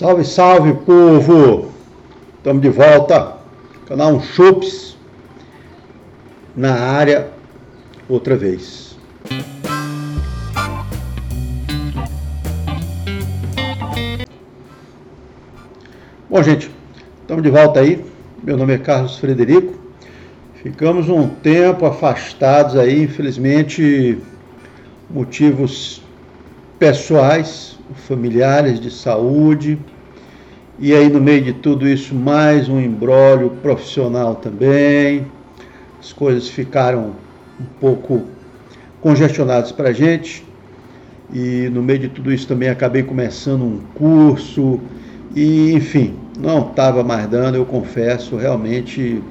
Salve, salve, povo! Estamos de volta. Canal Chups na área outra vez. Bom, gente, estamos de volta aí. Meu nome é Carlos Frederico. Ficamos um tempo afastados aí, infelizmente, motivos pessoais, familiares de saúde. E aí no meio de tudo isso mais um embrólio profissional também. As coisas ficaram um pouco congestionadas para a gente. E no meio de tudo isso também acabei começando um curso e enfim, não estava mais dando, eu confesso, realmente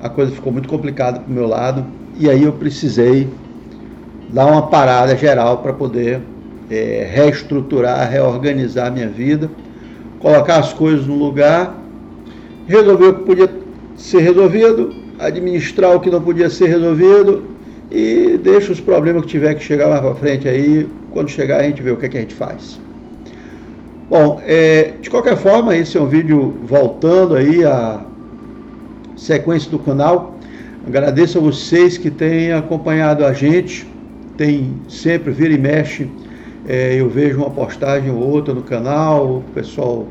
a coisa ficou muito complicada para o meu lado e aí eu precisei dar uma parada geral para poder é, reestruturar, reorganizar minha vida, colocar as coisas no lugar, resolver o que podia ser resolvido, administrar o que não podia ser resolvido e deixa os problemas que tiver que chegar mais para frente aí, quando chegar a gente vê o que, é que a gente faz. Bom, é, de qualquer forma, esse é um vídeo voltando aí à sequência do canal. Agradeço a vocês que têm acompanhado a gente, tem sempre vira e mexe, é, eu vejo uma postagem ou outra no canal, o pessoal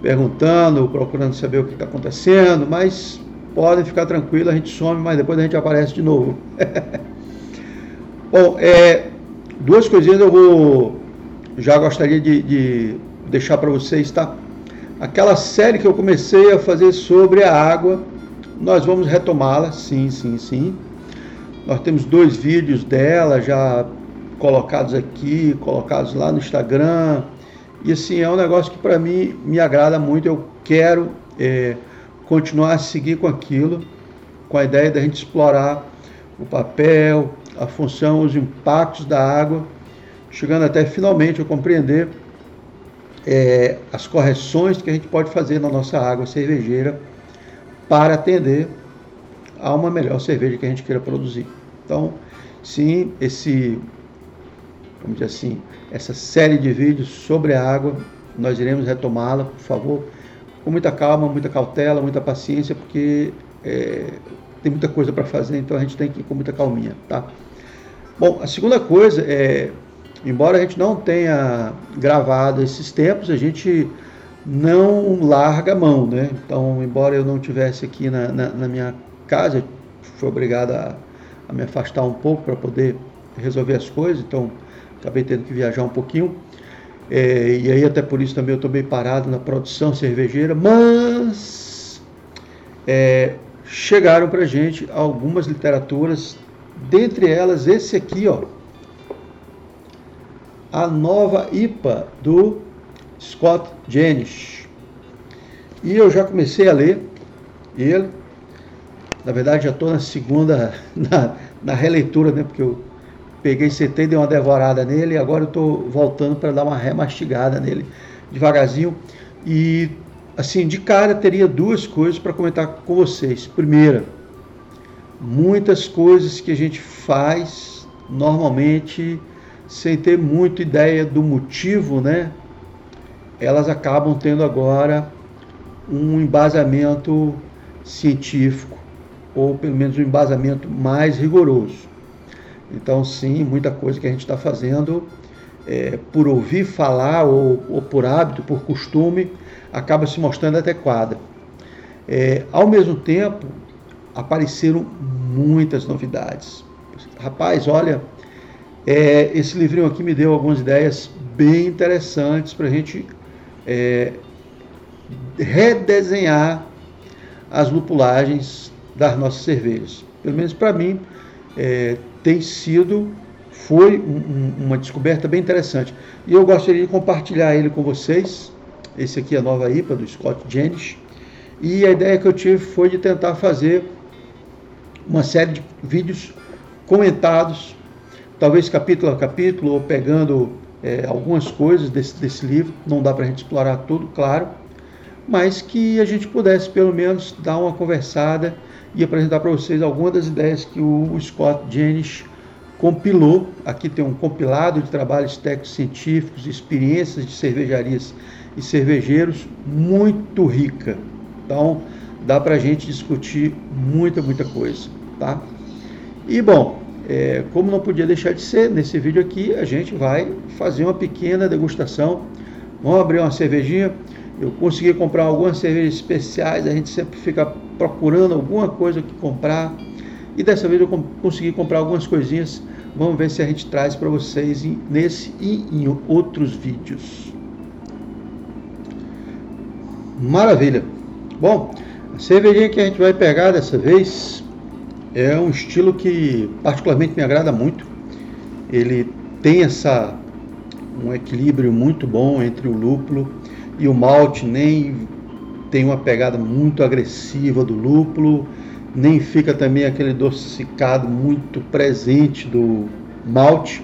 perguntando, procurando saber o que está acontecendo, mas podem ficar tranquilos, a gente some, mas depois a gente aparece de novo. Bom, é, duas coisinhas eu vou já gostaria de, de deixar para vocês, tá? Aquela série que eu comecei a fazer sobre a água, nós vamos retomá-la, sim, sim, sim. Nós temos dois vídeos dela já colocados aqui, colocados lá no Instagram. E assim, é um negócio que para mim me agrada muito. Eu quero é, continuar a seguir com aquilo, com a ideia da gente explorar o papel, a função, os impactos da água, chegando até finalmente a compreender é, as correções que a gente pode fazer na nossa água cervejeira para atender a uma melhor cerveja que a gente queira produzir. Então, sim, esse, vamos dizer assim, essa série de vídeos sobre a água, nós iremos retomá-la, por favor, com muita calma, muita cautela, muita paciência, porque é, tem muita coisa para fazer, então a gente tem que ir com muita calminha, tá? Bom, a segunda coisa é embora a gente não tenha gravado esses tempos, a gente não larga a mão, né? Então, embora eu não tivesse aqui na, na, na minha casa, fui obrigado a, a me afastar um pouco para poder resolver as coisas, então acabei tendo que viajar um pouquinho. É, e aí até por isso também eu estou bem parado na produção cervejeira, mas é, chegaram para gente algumas literaturas, dentre elas esse aqui, ó, a nova IPA do Scott Jenish. E eu já comecei a ler ele. Na verdade, já estou na segunda, na, na, releitura, né? Porque eu peguei, sentei, dei uma devorada nele agora eu estou voltando para dar uma remastigada nele devagarzinho. E, assim, de cara, teria duas coisas para comentar com vocês. Primeira, muitas coisas que a gente faz normalmente sem ter muita ideia do motivo, né? Elas acabam tendo agora um embasamento científico, ou pelo menos um embasamento mais rigoroso. Então, sim, muita coisa que a gente está fazendo é, por ouvir falar ou, ou, por hábito, por costume, acaba se mostrando adequada. É, ao mesmo tempo, apareceram muitas novidades. Rapaz, olha, é, esse livrinho aqui me deu algumas ideias bem interessantes para a gente é, redesenhar as lupulagens das nossas cervejas. Pelo menos para mim, é, tem sido, foi um, uma descoberta bem interessante. E eu gostaria de compartilhar ele com vocês. Esse aqui é a nova IPA do Scott Jenish. E a ideia que eu tive foi de tentar fazer uma série de vídeos comentados talvez capítulo a capítulo, ou pegando é, algumas coisas desse, desse livro, não dá para a gente explorar tudo, claro, mas que a gente pudesse pelo menos dar uma conversada e apresentar para vocês algumas das ideias que o Scott Jenish compilou. Aqui tem um compilado de trabalhos técnicos científicos, experiências de cervejarias e cervejeiros muito rica. Então, dá para a gente discutir muita, muita coisa, tá? E bom, é, como não podia deixar de ser, nesse vídeo aqui a gente vai fazer uma pequena degustação. Vamos abrir uma cervejinha. Eu consegui comprar algumas cervejas especiais, a gente sempre fica procurando alguma coisa que comprar. E dessa vez eu consegui comprar algumas coisinhas. Vamos ver se a gente traz para vocês nesse e em outros vídeos. Maravilha! Bom, a cervejinha que a gente vai pegar dessa vez é um estilo que particularmente me agrada muito. Ele tem essa um equilíbrio muito bom entre o lúpulo e o malte, nem tem uma pegada muito agressiva do lúpulo, nem fica também aquele adocicado muito presente do malte.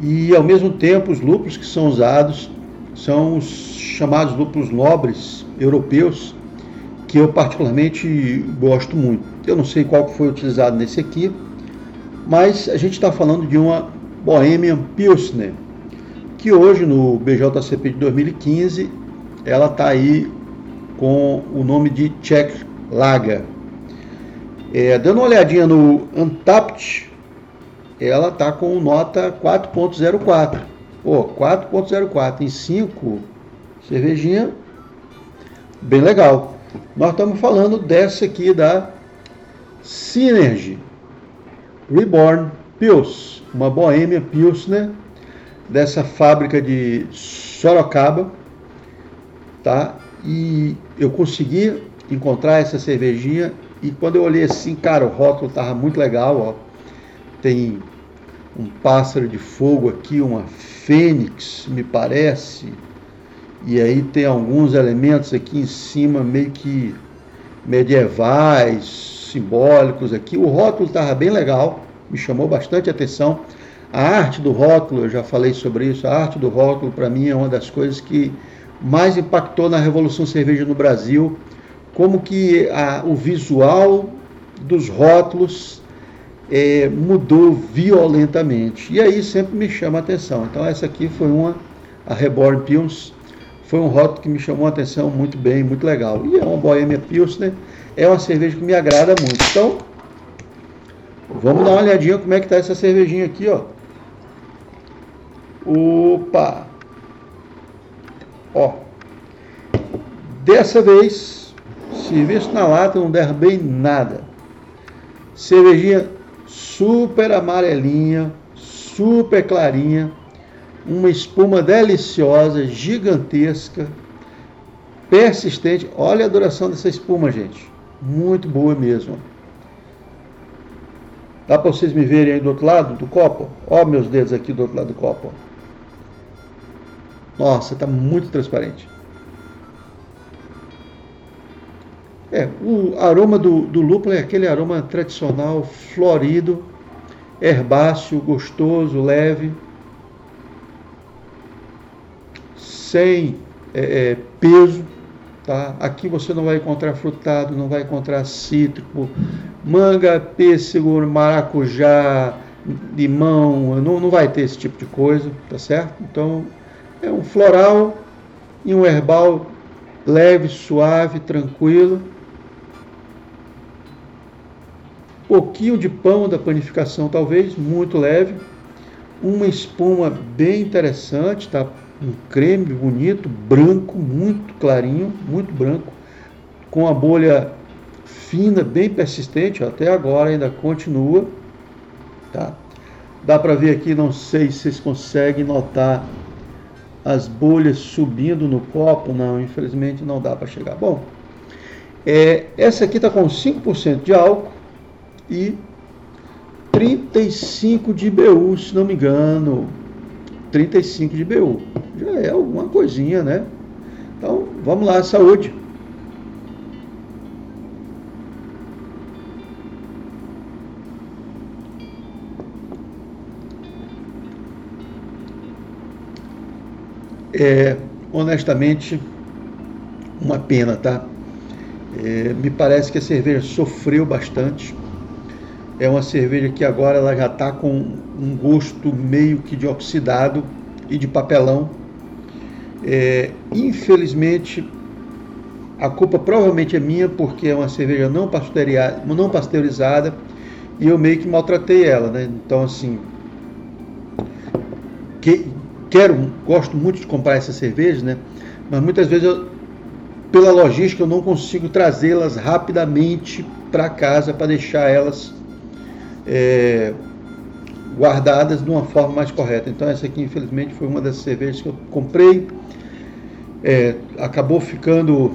E ao mesmo tempo, os lúpulos que são usados são os chamados lúpulos nobres europeus, que eu particularmente gosto muito. Eu não sei qual foi utilizado nesse aqui, mas a gente está falando de uma Bohemian Pilsner, que hoje no BJCP de 2015 ela está aí com o nome de Czech Lager. É, dando uma olhadinha no Untapped, ela está com nota 4.04. Pô, 4.04 em 5 cervejinha, bem legal. Nós estamos falando dessa aqui da Synergy Reborn Pils, uma Bohemia Pilsner dessa fábrica de Sorocaba, tá? E eu consegui encontrar essa cervejinha e quando eu olhei assim, cara, o rótulo tava muito legal, ó. Tem um pássaro de fogo aqui, uma fênix, me parece, e aí tem alguns elementos aqui em cima meio que medievais, simbólicos aqui. O rótulo estava bem legal, me chamou bastante atenção. A arte do rótulo, eu já falei sobre isso, a arte do rótulo para mim é uma das coisas que mais impactou na Revolução Cerveja no Brasil, como que a, o visual dos rótulos é, mudou violentamente. E aí sempre me chama a atenção. Então essa aqui foi uma, a Reborn Pills, foi um rótulo que me chamou a atenção muito bem, muito legal. E é uma Bohemia Pilsner, é uma cerveja que me agrada muito. Então, vamos dar uma olhadinha como é que está essa cervejinha aqui, ó. Opa! Ó. Dessa vez, serviço na lata, não derrubei nada. Cervejinha super amarelinha, super clarinha uma espuma deliciosa, gigantesca, persistente. Olha a duração dessa espuma, gente. Muito boa mesmo. Dá para vocês me verem aí do outro lado do copo? Ó meus dedos aqui do outro lado do copo. Nossa, está muito transparente. É, o aroma do, do lúpulo é aquele aroma tradicional, florido, herbáceo, gostoso, leve. sem é, é, peso. Tá? Aqui você não vai encontrar frutado, não vai encontrar cítrico, manga, pêssego, maracujá, limão, não, não vai ter esse tipo de coisa, tá certo? Então é um floral e um herbal leve, suave, tranquilo. Pouquinho de pão da panificação, talvez, muito leve. Uma espuma bem interessante, tá? um creme bonito, branco, muito clarinho, muito branco, com a bolha fina, bem persistente, até agora ainda continua, tá? Dá para ver aqui, não sei se vocês conseguem notar as bolhas subindo no copo, não, infelizmente não dá para chegar. Bom, é, essa aqui está com 5% de álcool e 35 de IBU, se não me engano, 35 de BU. Já é alguma coisinha, né? Então, vamos lá, saúde. É, honestamente, uma pena, tá? É, me parece que a cerveja sofreu bastante é uma cerveja que agora ela já está com um gosto meio que de oxidado e de papelão. É, infelizmente, a culpa provavelmente é minha, porque é uma cerveja não pasteurizada, não pasteurizada e eu meio que maltratei ela, né? Então, assim, que, quero, gosto muito de comprar essas cervejas, né? Mas muitas vezes, eu, pela logística, eu não consigo trazê-las rapidamente para casa para deixar elas é, guardadas de uma forma mais correta. Então, essa aqui, infelizmente, foi uma das cervejas que eu comprei. É, acabou ficando,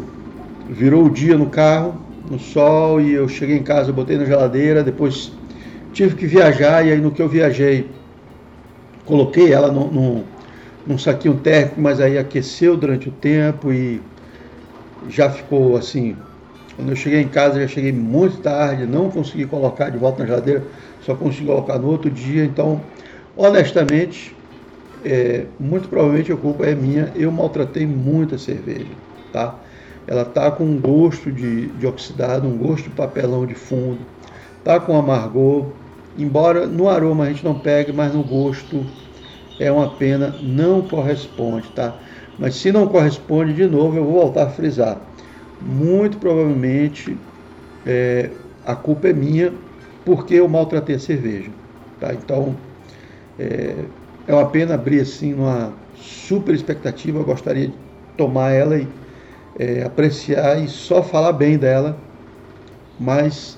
virou o dia no carro, no sol, e eu cheguei em casa, botei na geladeira, depois tive que viajar, e aí no que eu viajei, coloquei ela no, no, num saquinho térmico, mas aí aqueceu durante o tempo e já ficou assim. Quando eu cheguei em casa, já cheguei muito tarde, não consegui colocar de volta na geladeira, só consegui colocar no outro dia. Então, honestamente, é, muito provavelmente a culpa é minha. Eu maltratei muito a cerveja, tá? Ela tá com um gosto de, de oxidado, um gosto de papelão de fundo, tá com amargor. Embora no aroma a gente não pegue, mas no gosto é uma pena, não corresponde, tá? Mas se não corresponde, de novo, eu vou voltar a frisar. Muito provavelmente é, a culpa é minha porque eu maltratei a cerveja. Tá? Então, é, é uma pena abrir assim uma super expectativa. Eu gostaria de tomar ela e é, apreciar e só falar bem dela, mas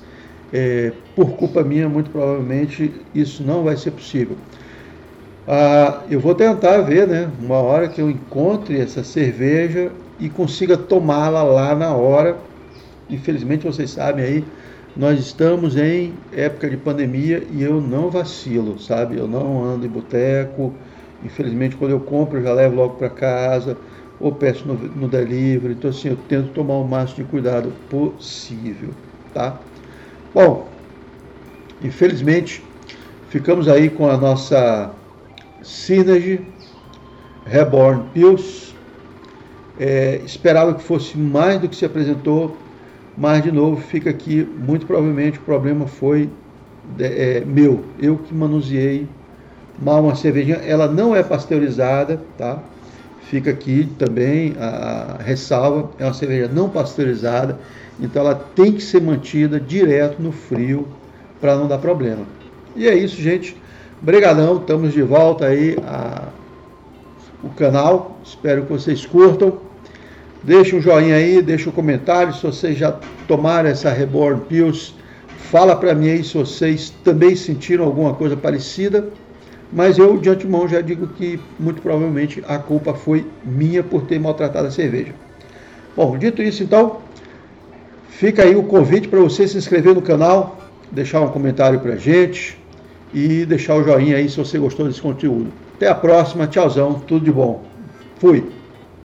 é, por culpa minha, muito provavelmente isso não vai ser possível. Ah, eu vou tentar ver, né? Uma hora que eu encontre essa cerveja e consiga tomá-la lá na hora. Infelizmente, vocês sabem aí, nós estamos em época de pandemia e eu não vacilo, sabe? Eu não ando em boteco. Infelizmente, quando eu compro, eu já levo logo para casa ou peço no, no delivery. Então, assim, eu tento tomar o máximo de cuidado possível, tá? Bom, infelizmente, ficamos aí com a nossa Synergy Reborn Pills. É, esperava que fosse mais do que se apresentou mas, de novo, fica aqui, muito provavelmente o problema foi é, meu. Eu que manuseei mal uma cervejinha. Ela não é pasteurizada, tá? Fica aqui também a, a ressalva. É uma cerveja não pasteurizada. Então ela tem que ser mantida direto no frio para não dar problema. E é isso, gente. Obrigadão. Estamos de volta aí a, o canal. Espero que vocês curtam. Deixa um joinha aí, deixa um comentário se vocês já tomaram essa Reborn Pills. Fala para mim aí se vocês também sentiram alguma coisa parecida. Mas eu de antemão já digo que muito provavelmente a culpa foi minha por ter maltratado a cerveja. Bom, dito isso então, fica aí o convite para você se inscrever no canal, deixar um comentário para gente e deixar o joinha aí se você gostou desse conteúdo. Até a próxima, tchauzão, tudo de bom. Fui!